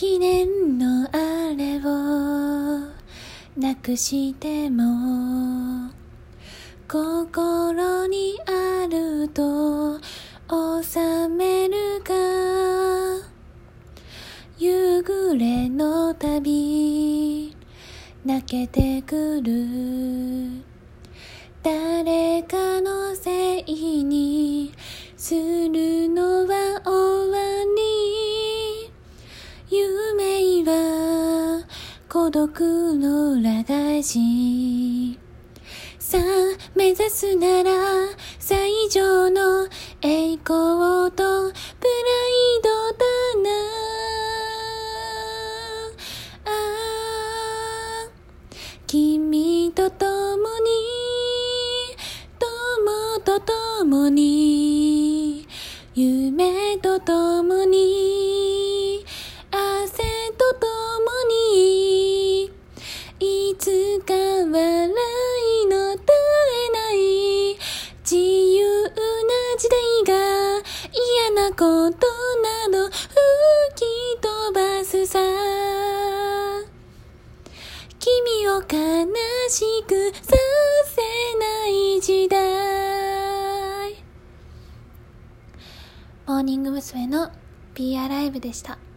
記念のあれをなくしても心にあると収めるか。夕暮れの旅泣けてくる。誰かのせいに夢は孤独の裏返しさあ目指すなら最上の栄光とプライドだな。あ君と共に友と共に夢と共に。笑いの絶えない自由な時代が嫌なことなど吹き飛ばすさ君を悲しくさせない時代モーニング娘。の Be Alive でした。